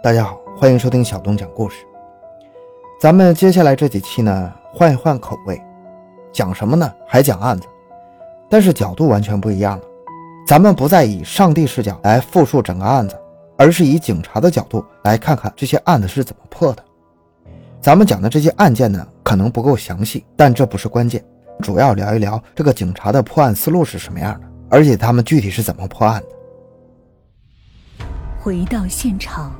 大家好，欢迎收听小东讲故事。咱们接下来这几期呢，换一换口味，讲什么呢？还讲案子，但是角度完全不一样了。咱们不再以上帝视角来复述整个案子，而是以警察的角度来看看这些案子是怎么破的。咱们讲的这些案件呢，可能不够详细，但这不是关键，主要聊一聊这个警察的破案思路是什么样的，而且他们具体是怎么破案的。回到现场。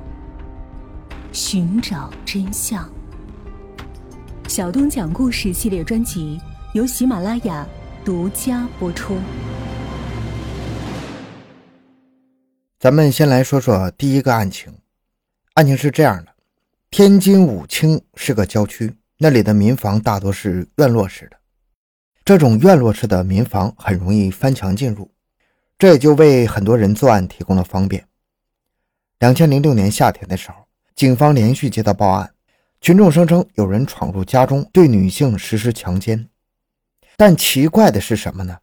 寻找真相。小东讲故事系列专辑由喜马拉雅独家播出。咱们先来说说第一个案情。案情是这样的：天津武清是个郊区，那里的民房大多是院落式的。这种院落式的民房很容易翻墙进入，这也就为很多人作案提供了方便。两千零六年夏天的时候。警方连续接到报案，群众声称有人闯入家中对女性实施强奸。但奇怪的是什么呢？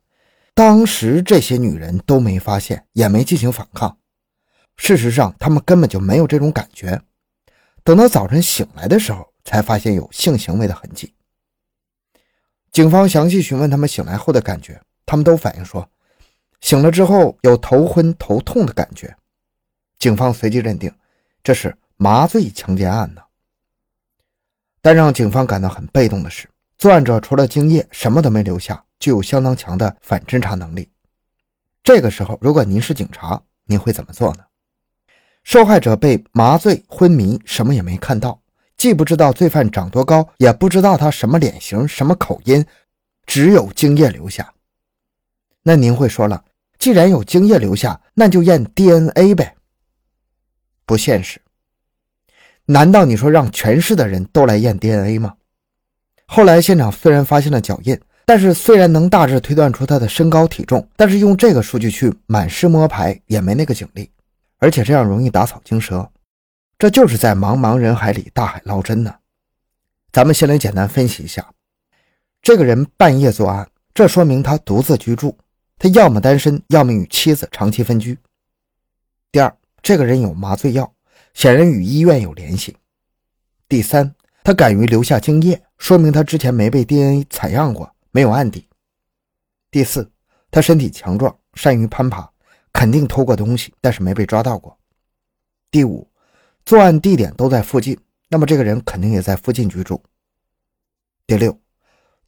当时这些女人都没发现，也没进行反抗。事实上，她们根本就没有这种感觉。等到早晨醒来的时候，才发现有性行为的痕迹。警方详细询问他们醒来后的感觉，他们都反映说，醒了之后有头昏头痛的感觉。警方随即认定这是。麻醉强奸案呢？但让警方感到很被动的是，作案者除了精液什么都没留下，具有相当强的反侦查能力。这个时候，如果您是警察，您会怎么做呢？受害者被麻醉昏迷，什么也没看到，既不知道罪犯长多高，也不知道他什么脸型、什么口音，只有精液留下。那您会说了，既然有精液留下，那就验 DNA 呗？不现实。难道你说让全市的人都来验 DNA 吗？后来现场虽然发现了脚印，但是虽然能大致推断出他的身高体重，但是用这个数据去满市摸排也没那个警力，而且这样容易打草惊蛇，这就是在茫茫人海里大海捞针呢。咱们先来简单分析一下，这个人半夜作案，这说明他独自居住，他要么单身，要么与妻子长期分居。第二，这个人有麻醉药。显然与医院有联系。第三，他敢于留下精液，说明他之前没被 DNA 采样过，没有案底。第四，他身体强壮，善于攀爬，肯定偷过东西，但是没被抓到过。第五，作案地点都在附近，那么这个人肯定也在附近居住。第六，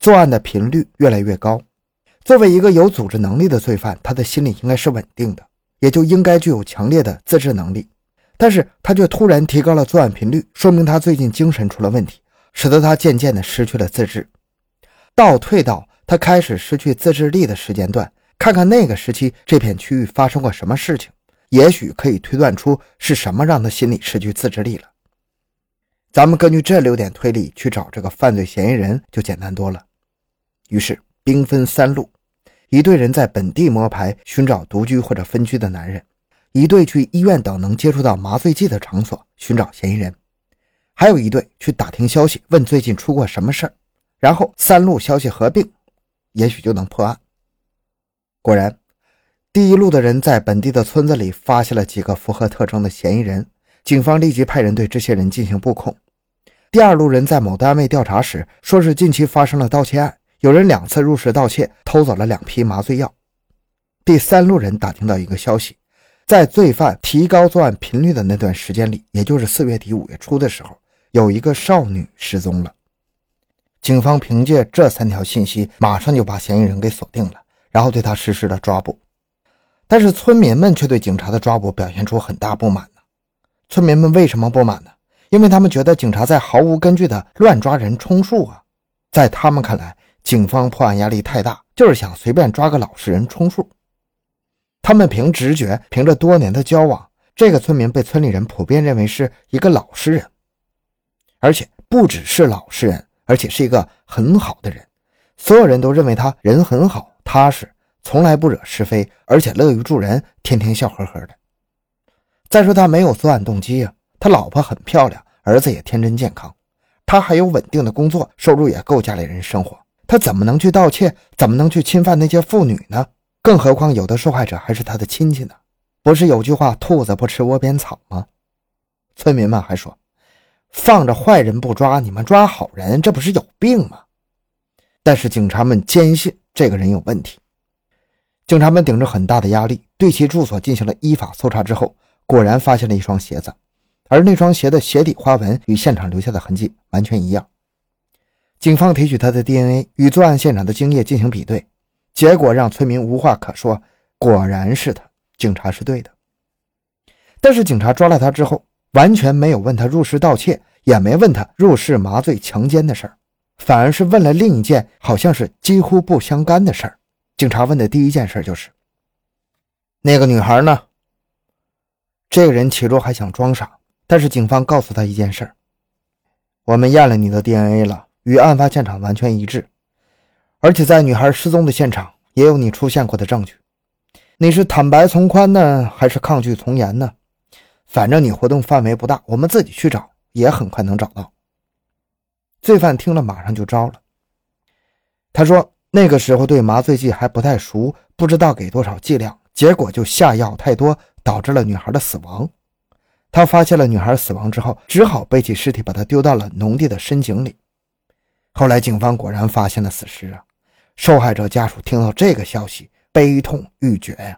作案的频率越来越高。作为一个有组织能力的罪犯，他的心理应该是稳定的，也就应该具有强烈的自制能力。但是他却突然提高了作案频率，说明他最近精神出了问题，使得他渐渐的失去了自制。倒退到他开始失去自制力的时间段，看看那个时期这片区域发生过什么事情，也许可以推断出是什么让他心里失去自制力了。咱们根据这六点推理去找这个犯罪嫌疑人就简单多了。于是兵分三路，一队人在本地摸排寻找独居或者分居的男人。一队去医院等能接触到麻醉剂的场所寻找嫌疑人，还有一队去打听消息，问最近出过什么事儿，然后三路消息合并，也许就能破案。果然，第一路的人在本地的村子里发现了几个符合特征的嫌疑人，警方立即派人对这些人进行布控。第二路人在某单位调查时，说是近期发生了盗窃案，有人两次入室盗窃，偷走了两批麻醉药。第三路人打听到一个消息。在罪犯提高作案频率的那段时间里，也就是四月底五月初的时候，有一个少女失踪了。警方凭借这三条信息，马上就把嫌疑人给锁定了，然后对他实施了抓捕。但是村民们却对警察的抓捕表现出很大不满呢。村民们为什么不满呢？因为他们觉得警察在毫无根据的乱抓人充数啊。在他们看来，警方破案压力太大，就是想随便抓个老实人充数。他们凭直觉，凭着多年的交往，这个村民被村里人普遍认为是一个老实人，而且不只是老实人，而且是一个很好的人。所有人都认为他人很好、踏实，从来不惹是非，而且乐于助人，天天笑呵呵的。再说他没有作案动机啊，他老婆很漂亮，儿子也天真健康，他还有稳定的工作，收入也够家里人生活，他怎么能去盗窃？怎么能去侵犯那些妇女呢？更何况，有的受害者还是他的亲戚呢。不是有句话“兔子不吃窝边草”吗？村民们还说：“放着坏人不抓，你们抓好人，这不是有病吗？”但是警察们坚信这个人有问题。警察们顶着很大的压力，对其住所进行了依法搜查之后，果然发现了一双鞋子，而那双鞋的鞋底花纹与现场留下的痕迹完全一样。警方提取他的 DNA 与作案现场的精液进行比对，结果让村民无话可说，果然是他，警察是对的。但是警察抓了他之后，完全没有问他入室盗窃，也没问他入室麻醉强奸的事儿。反而是问了另一件好像是几乎不相干的事儿。警察问的第一件事就是：“那个女孩呢？”这个人起初还想装傻，但是警方告诉他一件事：“我们验了你的 DNA 了，与案发现场完全一致，而且在女孩失踪的现场也有你出现过的证据。你是坦白从宽呢，还是抗拒从严呢？反正你活动范围不大，我们自己去找也很快能找到。”罪犯听了，马上就招了。他说：“那个时候对麻醉剂还不太熟，不知道给多少剂量，结果就下药太多，导致了女孩的死亡。他发现了女孩死亡之后，只好背起尸体，把她丢到了农地的深井里。后来警方果然发现了死尸啊！受害者家属听到这个消息，悲痛欲绝呀。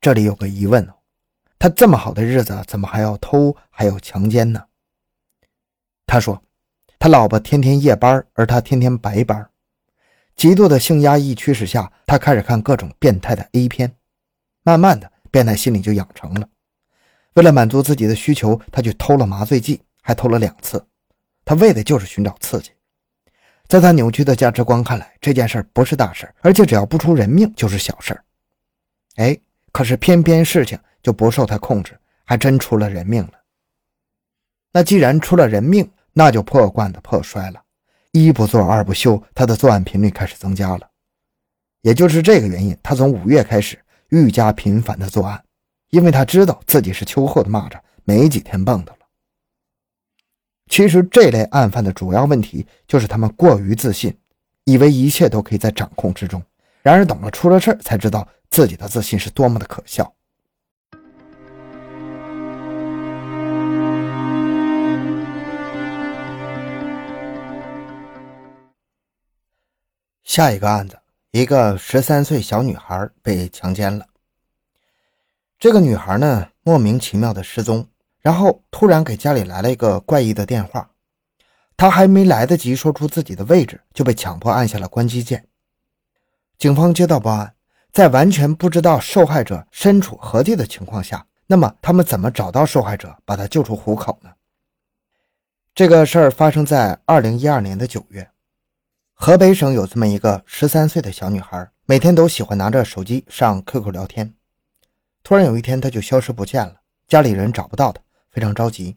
这里有个疑问，他这么好的日子，怎么还要偷，还要强奸呢？”他说：“他老婆天天夜班，而他天天白班。极度的性压抑驱使下，他开始看各种变态的 A 片。慢慢的，变态心理就养成了。为了满足自己的需求，他去偷了麻醉剂，还偷了两次。他为的就是寻找刺激。在他扭曲的价值观看来，这件事不是大事，而且只要不出人命就是小事。哎，可是偏偏事情就不受他控制，还真出了人命了。那既然出了人命，那就破罐子破摔了，一不做二不休，他的作案频率开始增加了。也就是这个原因，他从五月开始愈加频繁的作案，因为他知道自己是秋后的蚂蚱，没几天蹦的。其实这类案犯的主要问题就是他们过于自信，以为一切都可以在掌控之中，然而等了出了事才知道自己的自信是多么的可笑。下一个案子，一个十三岁小女孩被强奸了。这个女孩呢，莫名其妙的失踪，然后突然给家里来了一个怪异的电话。他还没来得及说出自己的位置，就被强迫按下了关机键。警方接到报案，在完全不知道受害者身处何地的情况下，那么他们怎么找到受害者，把他救出虎口呢？这个事儿发生在二零一二年的九月。河北省有这么一个十三岁的小女孩，每天都喜欢拿着手机上 QQ 聊天。突然有一天，她就消失不见了，家里人找不到她，非常着急。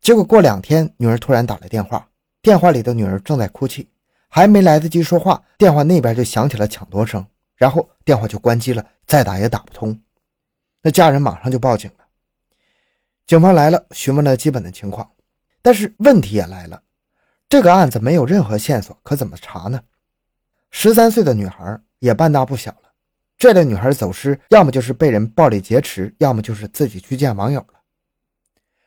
结果过两天，女儿突然打来电话，电话里的女儿正在哭泣，还没来得及说话，电话那边就响起了抢夺声，然后电话就关机了，再打也打不通。那家人马上就报警了，警方来了，询问了基本的情况，但是问题也来了。这个案子没有任何线索，可怎么查呢？十三岁的女孩也半大不小了，这类女孩走失，要么就是被人暴力劫持，要么就是自己去见网友了。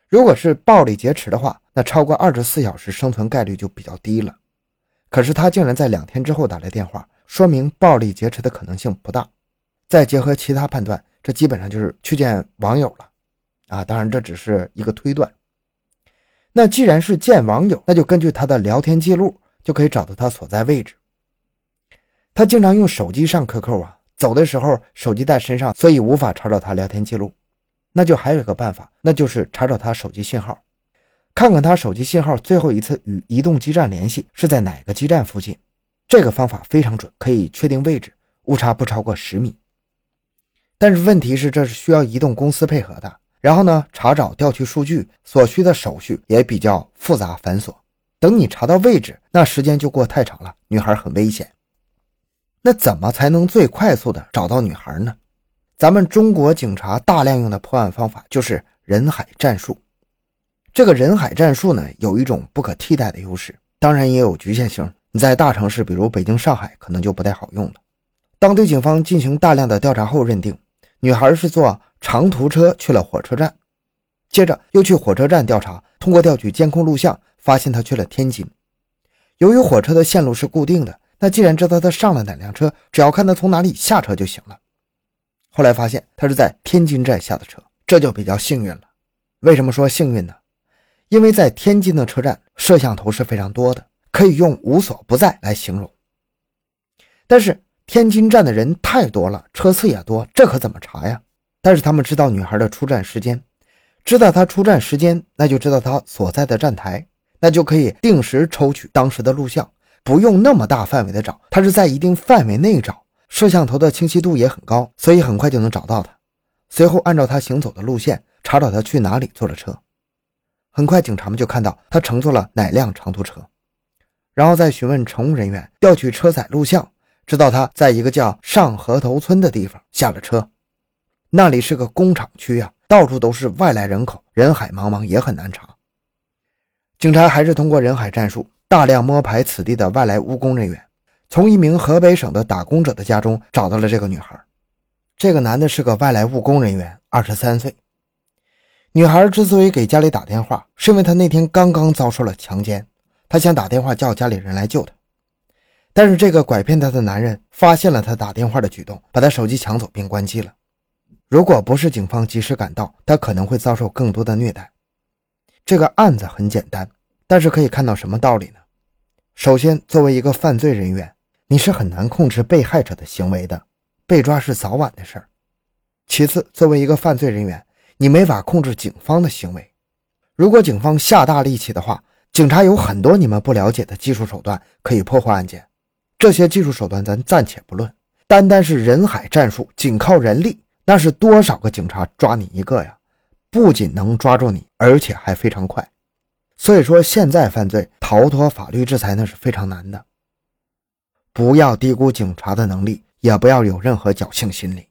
如果是暴力劫持的话，那超过二十四小时生存概率就比较低了。可是他竟然在两天之后打来电话，说明暴力劫持的可能性不大。再结合其他判断，这基本上就是去见网友了。啊，当然这只是一个推断。那既然是见网友，那就根据他的聊天记录就可以找到他所在位置。他经常用手机上 QQ 啊，走的时候手机在身上，所以无法查找他聊天记录。那就还有一个办法，那就是查找他手机信号，看看他手机信号最后一次与移动基站联系是在哪个基站附近。这个方法非常准，可以确定位置，误差不超过十米。但是问题是，这是需要移动公司配合的。然后呢，查找、调取数据所需的手续也比较复杂繁琐。等你查到位置，那时间就过太长了，女孩很危险。那怎么才能最快速的找到女孩呢？咱们中国警察大量用的破案方法就是人海战术。这个人海战术呢，有一种不可替代的优势，当然也有局限性。你在大城市，比如北京、上海，可能就不太好用了。当地警方进行大量的调查后，认定女孩是坐。长途车去了火车站，接着又去火车站调查，通过调取监控录像，发现她去了天津。由于火车的线路是固定的，那既然知道她上了哪辆车，只要看她从哪里下车就行了。后来发现他是在天津站下的车，这就比较幸运了。为什么说幸运呢？因为在天津的车站，摄像头是非常多的，可以用无所不在来形容。但是天津站的人太多了，车次也多，这可怎么查呀？但是他们知道女孩的出站时间，知道她出站时间，那就知道她所在的站台，那就可以定时抽取当时的录像，不用那么大范围的找，他是在一定范围内找，摄像头的清晰度也很高，所以很快就能找到他。随后按照他行走的路线。查找他去哪里坐了车，很快警察们就看到他乘坐了哪辆长途车，然后再询问乘务人员调取车载录像，知道他在一个叫上河头村的地方下了车，那里是个工厂区啊，到处都是外来人口，人海茫茫也很难查。警察还是通过人海战术，大量摸排此地的外来务工人员，从一名河北省的打工者的家中找到了这个女孩。这个男的是个外来务工人员，二十三岁。女孩之所以给家里打电话，是因为她那天刚刚遭受了强奸，她想打电话叫家里人来救她。但是这个拐骗她的男人发现了她打电话的举动，把她手机抢走并关机了。如果不是警方及时赶到，她可能会遭受更多的虐待。这个案子很简单，但是可以看到什么道理呢？首先，作为一个犯罪人员，你是很难控制被害者的行为的，被抓是早晚的事儿。其次，作为一个犯罪人员，你没法控制警方的行为。如果警方下大力气的话，警察有很多你们不了解的技术手段可以破获案件。这些技术手段咱暂且不论，单单是人海战术，仅靠人力，那是多少个警察抓你一个呀？不仅能抓住你，而且还非常快。所以说，现在犯罪逃脱法律制裁那是非常难的。不要低估警察的能力，也不要有任何侥幸心理。